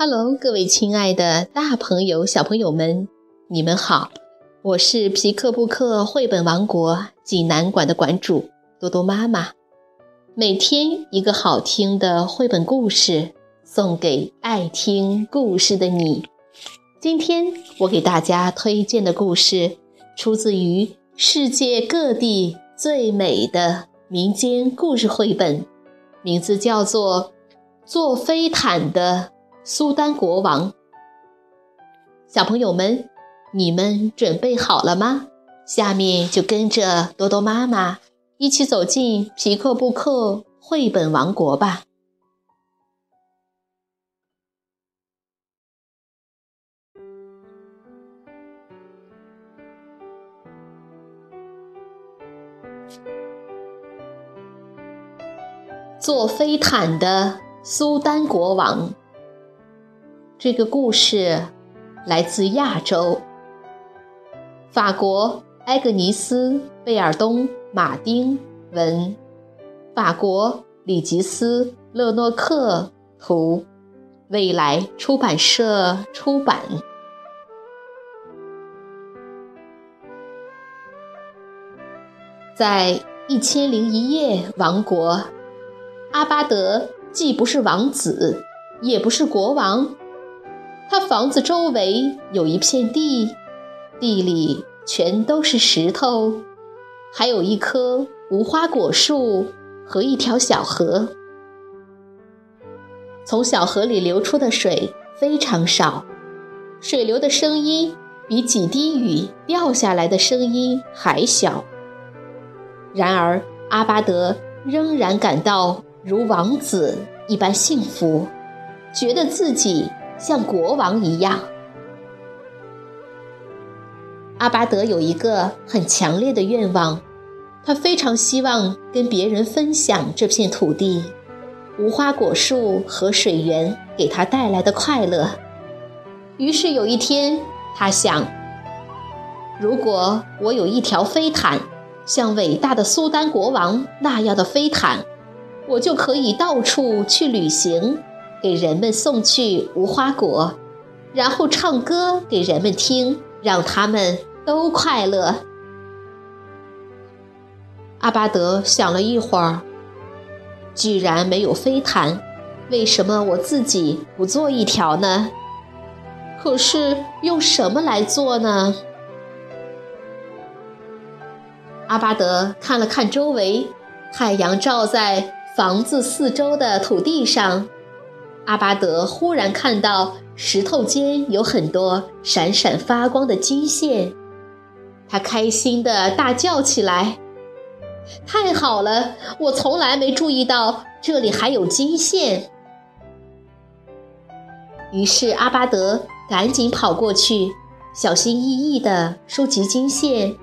Hello，各位亲爱的大朋友、小朋友们，你们好！我是皮克布克绘本王国济南馆的馆主多多妈妈。每天一个好听的绘本故事，送给爱听故事的你。今天我给大家推荐的故事，出自于世界各地最美的民间故事绘本，名字叫做《坐飞毯的》。苏丹国王，小朋友们，你们准备好了吗？下面就跟着多多妈妈一起走进皮克布克绘本王国吧。坐飞毯的苏丹国王。这个故事来自亚洲，法国埃格尼斯·贝尔东·马丁文，法国里吉斯·勒诺克图，未来出版社出版。在《一千零一夜》王国，阿巴德既不是王子，也不是国王。他房子周围有一片地，地里全都是石头，还有一棵无花果树和一条小河。从小河里流出的水非常少，水流的声音比几滴雨掉下来的声音还小。然而，阿巴德仍然感到如王子一般幸福，觉得自己。像国王一样，阿巴德有一个很强烈的愿望，他非常希望跟别人分享这片土地、无花果树和水源给他带来的快乐。于是有一天，他想：如果我有一条飞毯，像伟大的苏丹国王那样的飞毯，我就可以到处去旅行。给人们送去无花果，然后唱歌给人们听，让他们都快乐。阿巴德想了一会儿，既然没有飞毯，为什么我自己不做一条呢？可是用什么来做呢？阿巴德看了看周围，太阳照在房子四周的土地上。阿巴德忽然看到石头间有很多闪闪发光的金线，他开心地大叫起来：“太好了！我从来没注意到这里还有金线。”于是阿巴德赶紧跑过去，小心翼翼地收集金线，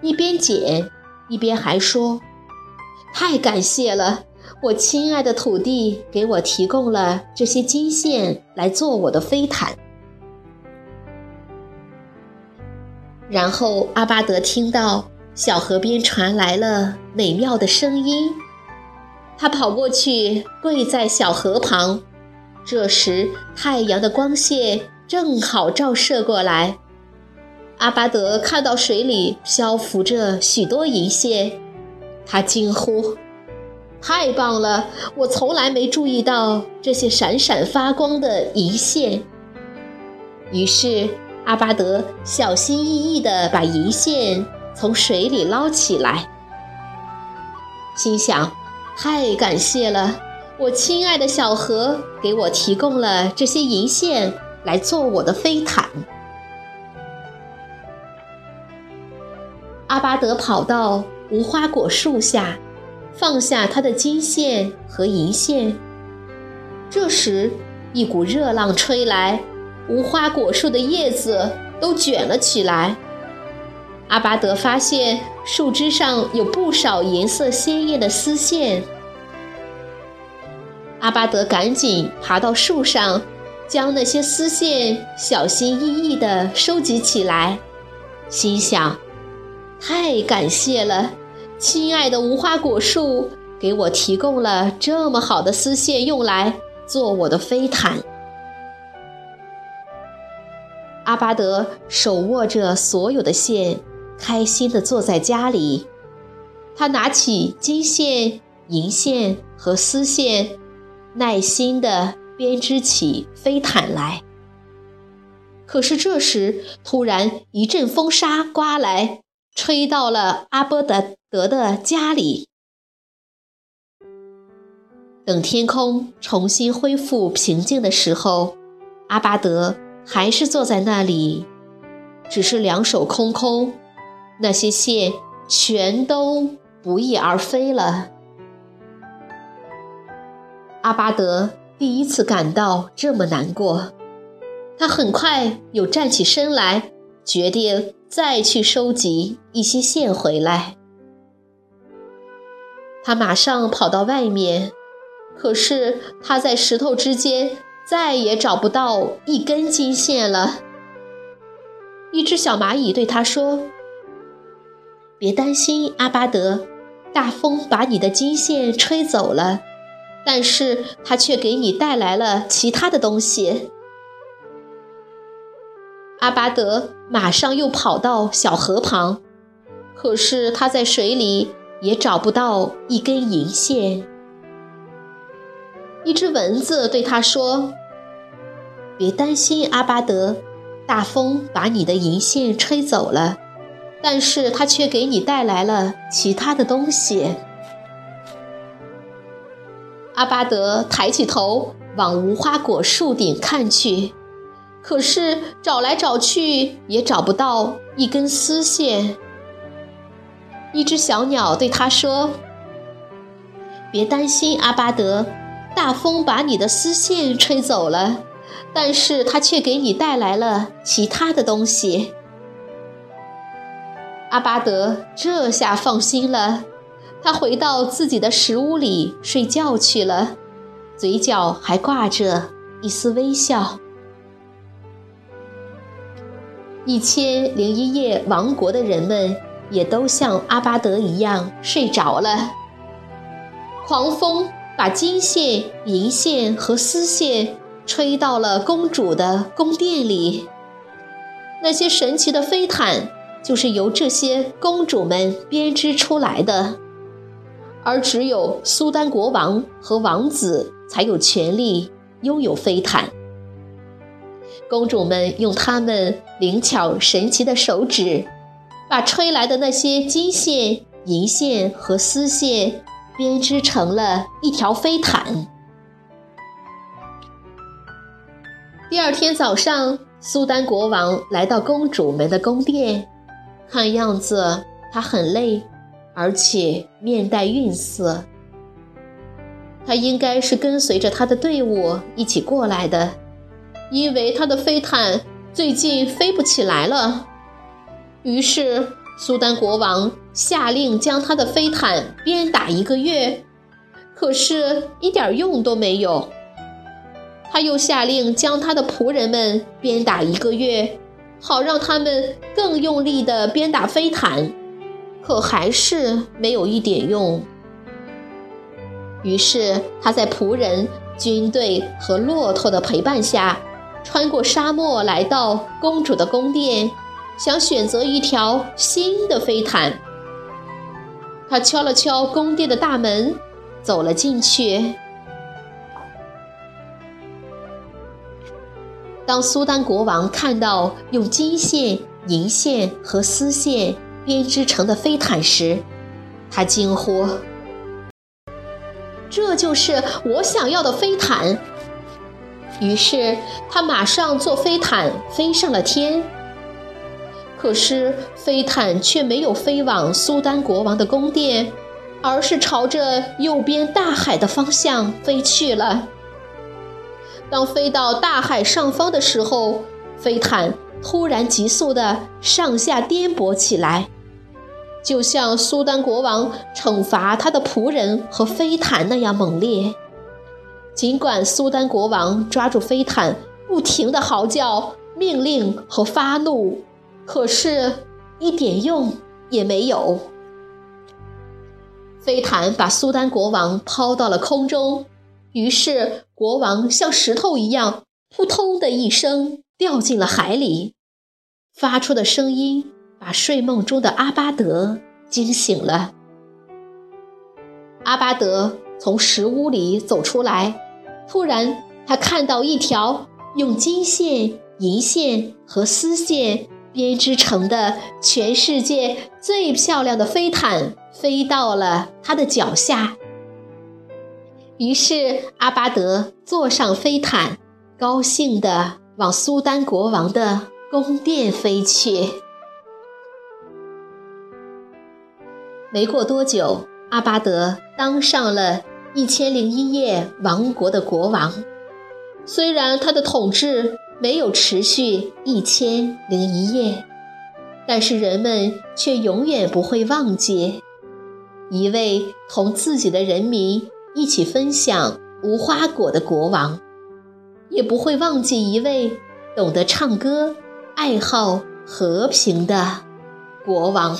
一边捡一边还说：“太感谢了！”我亲爱的土地给我提供了这些金线来做我的飞毯。然后阿巴德听到小河边传来了美妙的声音，他跑过去跪在小河旁。这时太阳的光线正好照射过来，阿巴德看到水里漂浮着许多银线，他惊呼。太棒了！我从来没注意到这些闪闪发光的银线。于是阿巴德小心翼翼地把银线从水里捞起来，心想：太感谢了！我亲爱的小河给我提供了这些银线来做我的飞毯。阿巴德跑到无花果树下。放下他的金线和银线。这时，一股热浪吹来，无花果树的叶子都卷了起来。阿巴德发现树枝上有不少颜色鲜艳的丝线。阿巴德赶紧爬到树上，将那些丝线小心翼翼地收集起来，心想：太感谢了。亲爱的无花果树，给我提供了这么好的丝线，用来做我的飞毯。阿巴德手握着所有的线，开心地坐在家里。他拿起金线、银线和丝线，耐心地编织起飞毯来。可是这时，突然一阵风沙刮来，吹到了阿波德德的家里。等天空重新恢复平静的时候，阿巴德。还是坐在那里，只是两手空空，那些线全都不翼而飞了。阿巴德第一次感到这么难过，他很快又站起身来，决定再去收集一些线回来。他马上跑到外面，可是他在石头之间。再也找不到一根金线了。一只小蚂蚁对他说：“别担心，阿巴德，大风把你的金线吹走了，但是它却给你带来了其他的东西。”阿巴德马上又跑到小河旁，可是他在水里也找不到一根银线。一只蚊子对他说：“别担心，阿巴德，大风把你的银线吹走了，但是它却给你带来了其他的东西。”阿巴德抬起头往无花果树顶看去，可是找来找去也找不到一根丝线。一只小鸟对他说：“别担心，阿巴德。”大风把你的丝线吹走了，但是它却给你带来了其他的东西。阿巴德这下放心了，他回到自己的石屋里睡觉去了，嘴角还挂着一丝微笑。一千零一夜王国的人们也都像阿巴德一样睡着了，狂风。把金线、银线和丝线吹到了公主的宫殿里。那些神奇的飞毯就是由这些公主们编织出来的，而只有苏丹国王和王子才有权利拥有飞毯。公主们用她们灵巧神奇的手指，把吹来的那些金线、银线和丝线。编织成了一条飞毯。第二天早上，苏丹国王来到公主们的宫殿，看样子他很累，而且面带愠色。他应该是跟随着他的队伍一起过来的，因为他的飞毯最近飞不起来了。于是。苏丹国王下令将他的飞毯鞭打一个月，可是一点用都没有。他又下令将他的仆人们鞭打一个月，好让他们更用力地鞭打飞毯，可还是没有一点用。于是他在仆人、军队和骆驼的陪伴下，穿过沙漠，来到公主的宫殿。想选择一条新的飞毯，他敲了敲宫殿的大门，走了进去。当苏丹国王看到用金线、银线和丝线编织成的飞毯时，他惊呼：“这就是我想要的飞毯！”于是他马上坐飞毯飞上了天。可是飞毯却没有飞往苏丹国王的宫殿，而是朝着右边大海的方向飞去了。当飞到大海上方的时候，飞毯突然急速地上下颠簸起来，就像苏丹国王惩罚他的仆人和飞毯那样猛烈。尽管苏丹国王抓住飞毯，不停地嚎叫、命令和发怒。可是，一点用也没有。飞毯把苏丹国王抛到了空中，于是国王像石头一样，扑通的一声掉进了海里。发出的声音把睡梦中的阿巴德惊醒了。阿巴德从石屋里走出来，突然他看到一条用金线、银线和丝线编织成的全世界最漂亮的飞毯飞到了他的脚下。于是阿巴德坐上飞毯，高兴地往苏丹国王的宫殿飞去。没过多久，阿巴德当上了一千零一夜王国的国王。虽然他的统治没有持续一千零一夜，但是人们却永远不会忘记一位同自己的人民。一起分享无花果的国王，也不会忘记一位懂得唱歌、爱好和平的国王。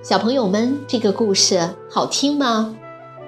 小朋友们，这个故事好听吗？